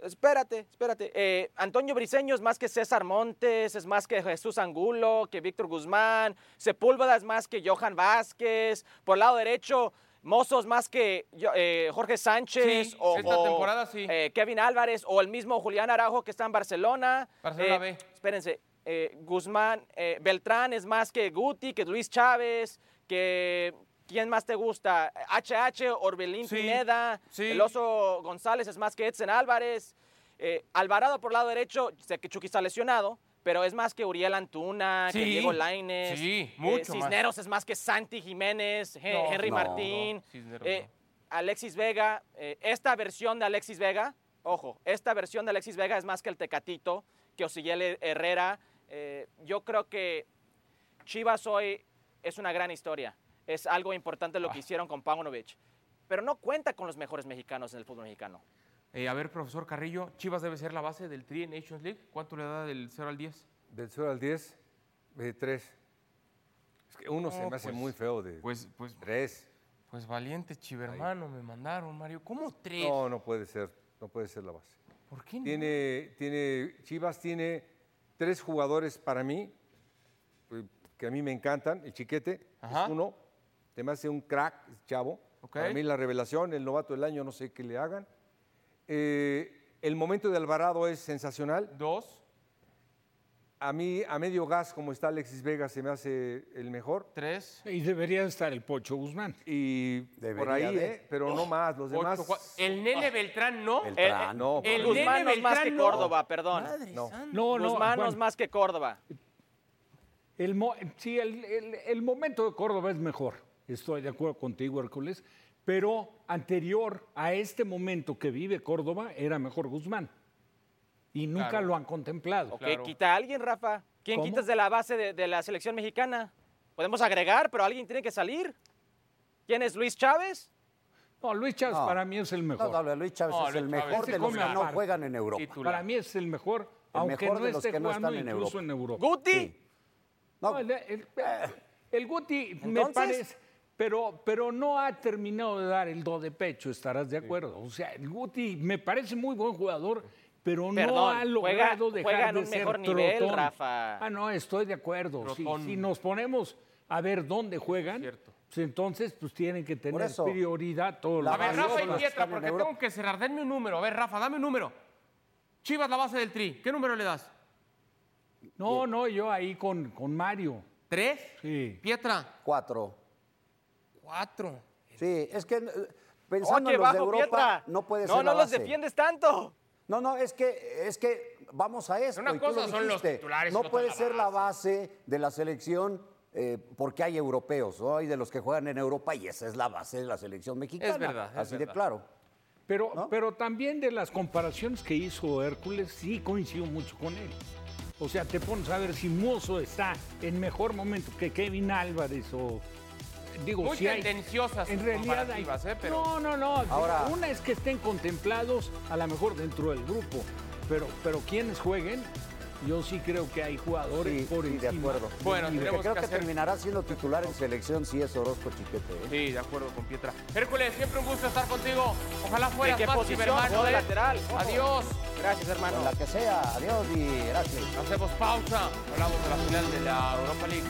Espérate, espérate. Eh, Antonio Briseño es más que César Montes, es más que Jesús Angulo, que Víctor Guzmán. Sepúlveda es más que Johan Vázquez. Por el lado derecho, Mozo es más que eh, Jorge Sánchez. Sí, o, esta temporada sí. eh, Kevin Álvarez o el mismo Julián Araujo que está en Barcelona. Barcelona Eh, B. Espérense. Eh, Guzmán, eh, Beltrán es más que Guti, que Luis Chávez, que... ¿Quién más te gusta? HH, Orbelín Sí, Pineda, sí. el Oso González es más que Edson Álvarez. eh, Alvarado por lado derecho, sé que Chucky está lesionado, pero es más que Uriel Antuna, que Sí, Diego Lainez. sí, mucho más. Cisneros es más que Santi Jiménez, No, Henry no, Martín. no, eh. Alexis Vega, eh, esta versión de Alexis Vega, ojo, esta versión de Alexis Vega es más que el Tecatito, que Osillel Herrera. Eh, yo creo que Chivas hoy es una gran historia. Es algo importante lo que hicieron con Paunovic. Pero no cuenta con los mejores mexicanos en el fútbol mexicano. Eh, a ver, profesor Carrillo, Chivas debe ser la base del Tri Nations League. ¿Cuánto le da del 0 al 10? Del 0 al 10, eh, 3. Es que uno se me hace pues, muy feo de Pues, pues, 3. pues valiente chivermano me mandaron, Mario. ¿Cómo tres? No, no puede ser. No puede ser la base. ¿Por qué no? Tiene, tiene, Chivas tiene tres jugadores para mí, eh, que a mí me encantan. El Chiquete Ajá. es uno, te me hace un crack, chavo. Ok. Para mí la revelación, el novato del año, no sé qué le hagan. Eh, el momento de Alvarado es sensacional. Dos, A mí, a medio gas, como está Alexis Vega, se me hace el mejor. tres, Y debería estar el Pocho Guzmán. Y por Debería ahí, de. ¿eh? pero no más. Los ocho, demás. cua- El Nene Beltrán no. El Eh, no, el por- Guzmán no es más que Beltrán no. Córdoba, perdón. no. No, no, Guzmán no es más que Córdoba. El mo- sí, el, el- el momento de Córdoba es mejor. Estoy de acuerdo contigo, Hércules. Pero anterior a este momento que vive Córdoba, era mejor Guzmán. Y nunca Claro. lo han contemplado. Ok, Claro. quita a alguien, Rafa. ¿Quién ¿Cómo? quitas de la base de, de la selección mexicana? Podemos agregar, pero alguien tiene que salir. ¿Quién es Luis Chávez? No, Luis Chávez No. para mí es el No, mejor. no, Luis Chávez No, es Luis el Chávez mejor se de los que no juegan en Europa. Titular. Para mí es el mejor, aunque mejor no de los esté que no jugando están en incluso Europa. en Europa. Guti. Sí. No, No, el, el- el Guti me Entonces- parece, pero, pero no ha terminado de dar el do de pecho, estarás de acuerdo. O sea, el Guti me parece muy buen jugador, pero no ha juega- logrado dejar juega en de un ser mejor nivel, trotón. Rafa. Ah, no, estoy de acuerdo. Si, nos ponemos a ver dónde juegan, Cierto. pues entonces pues tienen que tener eso, prioridad todos la A los ver, Rafa y Pietra, porque tengo que cerrar. Denme un número. A ver, Rafa, dame un número. Chivas, la base del Tri. ¿Qué número le das? No, no, yo ahí con, con Mario. ¿Tres? Sí. Pietra, cuatro. cuatro. Sí, es que eh, pensando Oye, en los de bajo Europa, Pietra. no puede no, ser la No, los defiendes tanto. No, no, es que, es que vamos a esto. Una y tú cosa lo son los dijiste. titulares No puede ser la base de la selección eh, porque hay europeos, ¿no? Hay de los que juegan en Europa y esa es la base de la selección mexicana. verdad, es Así de verdad. claro. Pero, ¿No? pero también de las comparaciones que hizo Hércules, sí coincido mucho con él. O sea, te pones a ver si Mozo está en mejor momento que Kevin Álvarez o. Digo, Muy si hay- tendenciosas En sus realidad hay. ¿eh? Pero No, no, no. Ahora- Una es que estén contemplados, a lo mejor dentro del grupo. Pero, pero quienes jueguen, yo sí creo que hay jugadores Sí, por sí, de acuerdo. Bueno, creo que que, hacer- terminará siendo titular en selección si es Orozco Chiquete. ¿eh? Sí, de acuerdo con Pietra. Hércules, siempre un gusto estar contigo. Ojalá fueras ¿De qué más posición? cibermano, Juego ¿eh? lateral. Ojo. Adiós. Gracias, hermano. En la que sea. Adiós y gracias. Hacemos pausa. Hablamos de la final de la Europa League.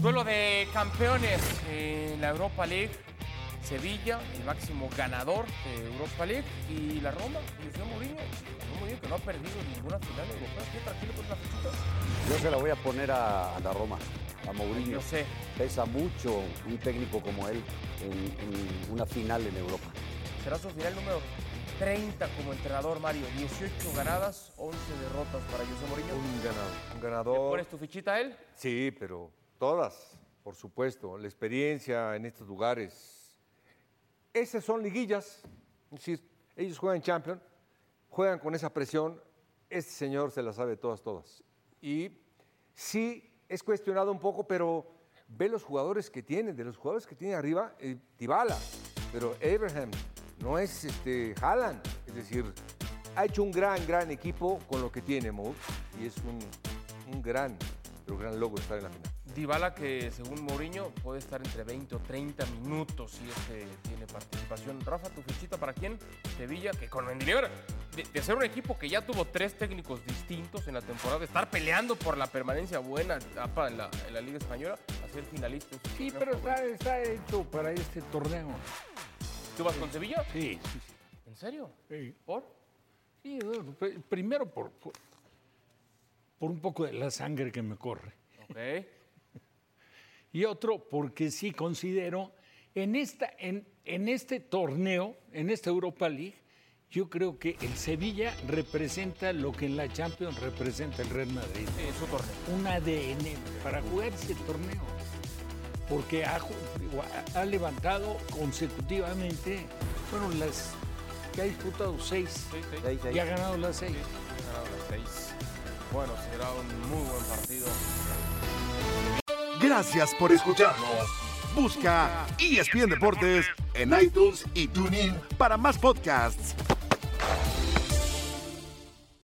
Duelo de campeones en la Europa League. Sevilla, el máximo ganador de Europa League, y la Roma, José Mourinho, Mourinho que no ha perdido ninguna final europea. ¿Qué tranquilo con la fichita? Yo se la voy a poner a, a la Roma, a Mourinho. Yo sé. Pesa mucho un técnico como él en, en una final en Europa. Será su final número 30 como entrenador, Mario. 18 ganadas, 11 derrotas para José Mourinho. Un ganador. Un ¿Le ganador. pones tu fichita a él? Sí, pero todas, por supuesto. La experiencia en estos lugares. Esas son liguillas. Es decir, ellos juegan Champions, juegan con esa presión. Este señor se la sabe todas, todas. Y sí, es cuestionado un poco, pero ve los jugadores que tiene. De los jugadores que tiene arriba, eh, Dybala, pero Abraham, no es este, Haaland. Es decir, ha hecho un gran, gran equipo con lo que tiene, Moore. Y es un, un gran, pero gran logro estar en la final. Dybala que según Mourinho puede estar entre 20 o 30 minutos si es que tiene participación. Rafa, tu fichita para quién? Sevilla, que con Mendilibar, de, de ser un equipo que ya tuvo tres técnicos distintos en la temporada, de estar peleando por la permanencia buena apa, en la, en la Liga Española, a ser finalista. Sí, pero está, está hecho para este torneo. ¿Tú vas con Sevilla? Sí, sí, sí. ¿En serio? Sí. ¿Por? Sí, pr- primero por, por, por un poco de la sangre que me corre. Ok. Y otro porque sí considero en, esta, en, en este torneo, en esta Europa League, yo creo que el Sevilla representa lo que en la Champions representa el Real Madrid. En su torneo. Un ADN para jugar ese torneo. Porque ha, ha- levantado consecutivamente, bueno, las que ha disputado seis Sí, sí. Seis, seis. y ha ganado las seis. Ha ganado las seis. Bueno, será un muy buen partido. Gracias por escucharnos. Busca ESPN Deportes en iTunes y TuneIn para más podcasts.